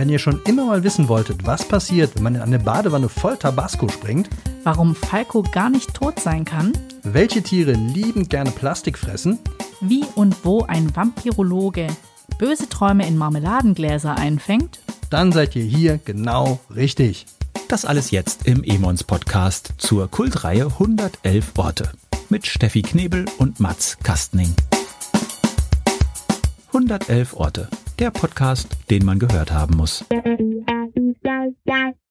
Wenn ihr schon immer mal wissen wolltet, was passiert, wenn man in eine Badewanne voll Tabasco springt, Warum Falco gar nicht tot sein kann, welche Tiere liebend gerne Plastik fressen, wie und wo ein Vampirologe böse Träume in Marmeladengläser einfängt, dann seid ihr hier genau richtig. Das alles jetzt im Emons Podcast zur Kultreihe 111 Orte mit Steffi Knebel und Mats Kastning. 111 Orte, der Podcast, den man gehört haben muss.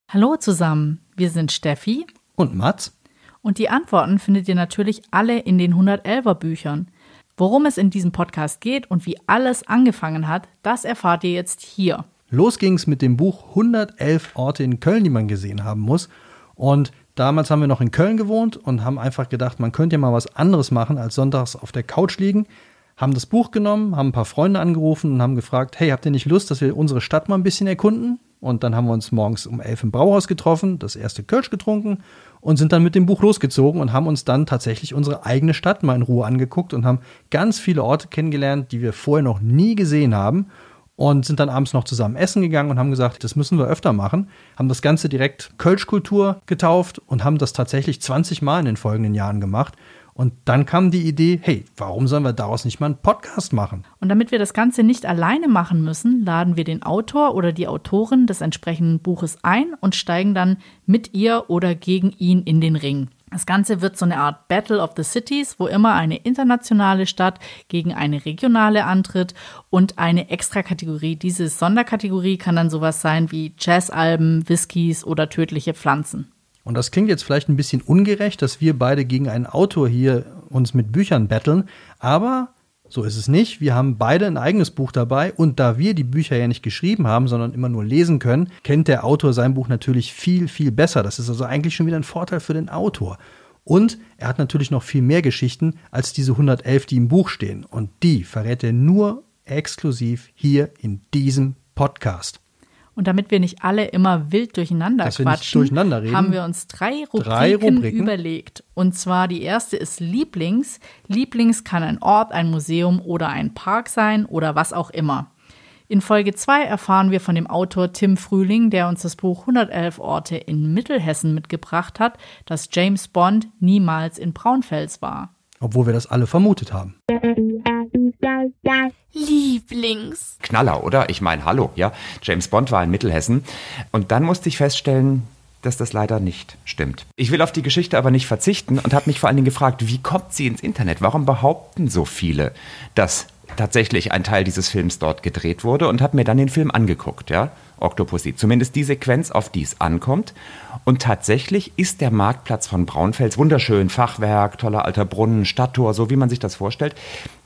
Hallo zusammen, wir sind Steffi Und Mats? und die Antworten findet ihr natürlich alle in den 111er Büchern. Worum es in diesem Podcast geht und wie alles angefangen hat, das erfahrt ihr jetzt hier. Los ging's mit dem Buch 111 Orte in Köln, die man gesehen haben muss. Und damals haben wir noch in Köln gewohnt und haben einfach gedacht, man könnte ja mal was anderes machen, als sonntags auf der Couch liegen. Haben das Buch genommen, haben ein paar Freunde angerufen und haben gefragt, hey, habt ihr nicht Lust, dass wir unsere Stadt mal ein bisschen erkunden? Und dann haben wir uns morgens um elf im Brauhaus getroffen, das erste Kölsch getrunken und sind dann mit dem Buch losgezogen und haben uns dann tatsächlich unsere eigene Stadt mal in Ruhe angeguckt und haben ganz viele Orte kennengelernt, die wir vorher noch nie gesehen haben und sind dann abends noch zusammen essen gegangen und haben gesagt, das müssen wir öfter machen. Haben das Ganze direkt Kölschkultur getauft und haben das tatsächlich 20 Mal in den folgenden Jahren gemacht. Und dann kam die Idee, hey, warum sollen wir daraus nicht mal einen Podcast machen? Und damit wir das Ganze nicht alleine machen müssen, laden wir den Autor oder die Autorin des entsprechenden Buches ein und steigen dann mit ihr oder gegen ihn in den Ring. Das Ganze wird so eine Art Battle of the Cities, wo immer eine internationale Stadt gegen eine regionale antritt und eine Extrakategorie. Diese Sonderkategorie kann dann sowas sein wie Jazzalben, Whiskys oder tödliche Pflanzen. Und das klingt jetzt vielleicht ein bisschen ungerecht, dass wir beide gegen einen Autor hier uns mit Büchern betteln, aber so ist es nicht. Wir haben beide ein eigenes Buch dabei und da wir die Bücher ja nicht geschrieben haben, sondern immer nur lesen können, kennt der Autor sein Buch natürlich viel, viel besser. Das ist also eigentlich schon wieder ein Vorteil für den Autor. Und er hat natürlich noch viel mehr Geschichten als diese 111, die im Buch stehen. Und die verrät er nur exklusiv hier in diesem Podcast. Und damit wir nicht alle immer wild durcheinander Dass wir quatschen, durcheinander reden. haben wir uns drei Rubriken, Drei Rubriken. überlegt. Und zwar die erste ist Lieblings. Lieblings kann ein Ort, ein Museum oder ein Park sein oder was auch immer. In Folge 2 erfahren wir von dem Autor Tim Frühling, der uns das Buch 111 Orte in Mittelhessen mitgebracht hat, dass James Bond niemals in Braunfels war. Obwohl wir das alle vermutet haben. Lieblings. Knaller, oder? Ich meine, hallo, ja. James Bond war in Mittelhessen. Und dann musste ich feststellen, dass das leider nicht stimmt. Ich will auf die Geschichte aber nicht verzichten und habe mich vor allen Dingen gefragt, wie kommt sie ins Internet? Warum behaupten so viele, dass tatsächlich ein Teil dieses Films dort gedreht wurde und habe mir dann den Film angeguckt, ja? Octopussy. Zumindest die Sequenz, auf die es ankommt. Und tatsächlich ist der Marktplatz von Braunfels wunderschön, Fachwerk, toller alter Brunnen, Stadttor, so wie man sich das vorstellt.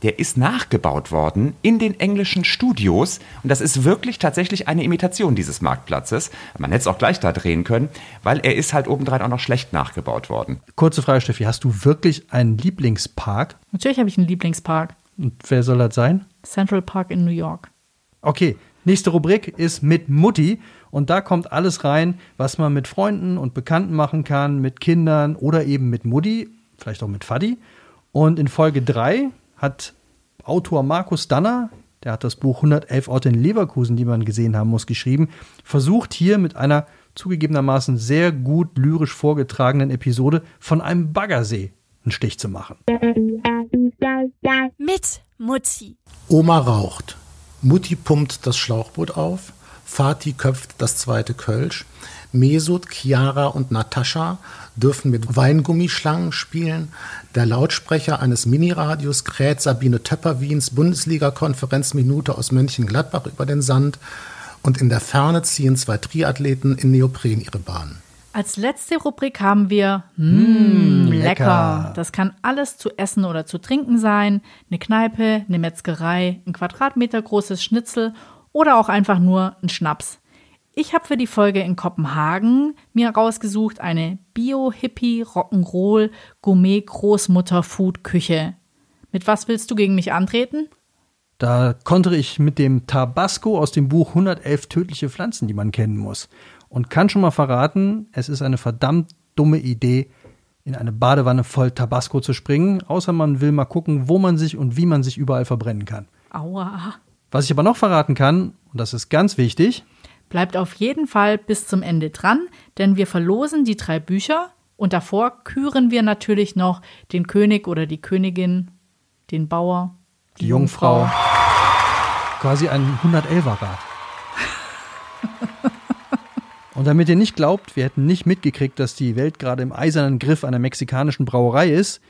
Der ist nachgebaut worden in den englischen Studios. Und das ist wirklich tatsächlich eine Imitation dieses Marktplatzes. Man hätte es auch gleich da drehen können, weil er ist halt obendrein auch noch schlecht nachgebaut worden. Kurze Frage, Steffi, hast du wirklich einen Lieblingspark? Natürlich habe ich einen Lieblingspark. Und wer soll das sein? Central Park in New York. Okay, nächste Rubrik ist mit Mutti. Und da kommt alles rein, was man mit Freunden und Bekannten machen kann, mit Kindern oder eben mit Mutti, vielleicht auch mit Faddi. Und in Folge 3 hat Autor Markus Danner, der hat das Buch 111 Orte in Leverkusen, die man gesehen haben muss, geschrieben, versucht hier mit einer zugegebenermaßen sehr gut lyrisch vorgetragenen Episode von einem Baggersee einen Stich zu machen. Mit Mutti. Oma raucht. Mutti pumpt das Schlauchboot auf. Vati köpft das zweite Kölsch. Mesut, Chiara und Natascha dürfen mit Weingummischlangen spielen. Der Lautsprecher eines Miniradios kräht Sabine Töpper-Wiens Bundesliga-Konferenzminute aus Mönchengladbach über den Sand. Und in der Ferne ziehen zwei Triathleten in Neopren ihre Bahn. Als letzte Rubrik haben wir mm, lecker. lecker. Das kann alles zu essen oder zu trinken sein. Eine Kneipe, eine Metzgerei, ein Quadratmeter großes Schnitzel oder auch einfach nur ein Schnaps. Ich habe für die Folge in Kopenhagen mir rausgesucht eine Bio-Hippie Rock'n'Roll Gourmet Großmutter Food Küche. Mit was willst du gegen mich antreten? Da kontere ich mit dem Tabasco aus dem Buch 111 tödliche Pflanzen, die man kennen muss. Und kann schon mal verraten, es ist eine verdammt dumme Idee, in eine Badewanne voll Tabasco zu springen, außer man will mal gucken, wo man sich und wie man sich überall verbrennen kann. Aua. Was ich aber noch verraten kann, und das ist ganz wichtig, Bleibt auf jeden Fall bis zum Ende dran, denn wir verlosen die drei Bücher und davor küren wir natürlich noch den König oder die Königin, den Bauer, Die Jungfrau. Quasi ein 111er Rad. Und damit ihr nicht glaubt, wir hätten nicht mitgekriegt, dass die Welt gerade im eisernen Griff einer mexikanischen Brauerei ist.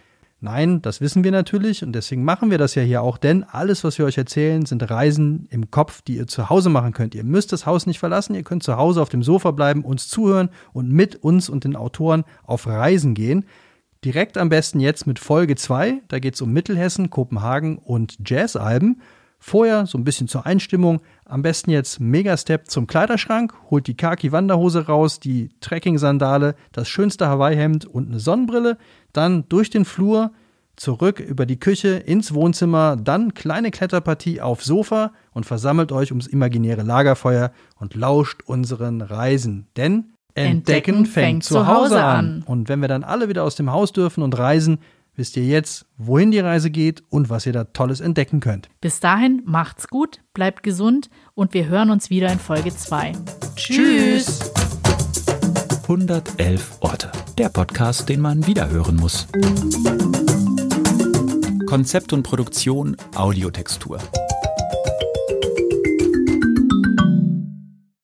Nein, das wissen wir natürlich und deswegen machen wir das ja hier auch, denn alles, was wir euch erzählen, sind Reisen im Kopf, die ihr zu Hause machen könnt. Ihr müsst das Haus nicht verlassen, ihr könnt zu Hause auf dem Sofa bleiben, uns zuhören und mit uns und den Autoren auf Reisen gehen. Direkt am besten jetzt mit Folge 2, da geht es um Mittelhessen, Kopenhagen und Jazzalben. Vorher so ein bisschen zur Einstimmung. Am besten jetzt Megastep zum Kleiderschrank, holt die Khaki-Wanderhose raus, die Trekking-Sandale, das schönste Hawaii-Hemd und eine Sonnenbrille. Dann durch den Flur, zurück über die Küche ins Wohnzimmer, dann kleine Kletterpartie aufs Sofa und versammelt euch ums imaginäre Lagerfeuer und lauscht unseren Reisen. Denn Entdecken fängt zu Hause an. Und wenn wir dann alle wieder aus dem Haus dürfen und reisen, wisst ihr jetzt, wohin die Reise geht und was ihr da Tolles entdecken könnt. Bis dahin macht's gut, bleibt gesund und wir hören uns wieder in Folge 2. Tschüss. 111 Orte. Der Podcast, den man wiederhören muss. Konzept und Produktion Audiotextur.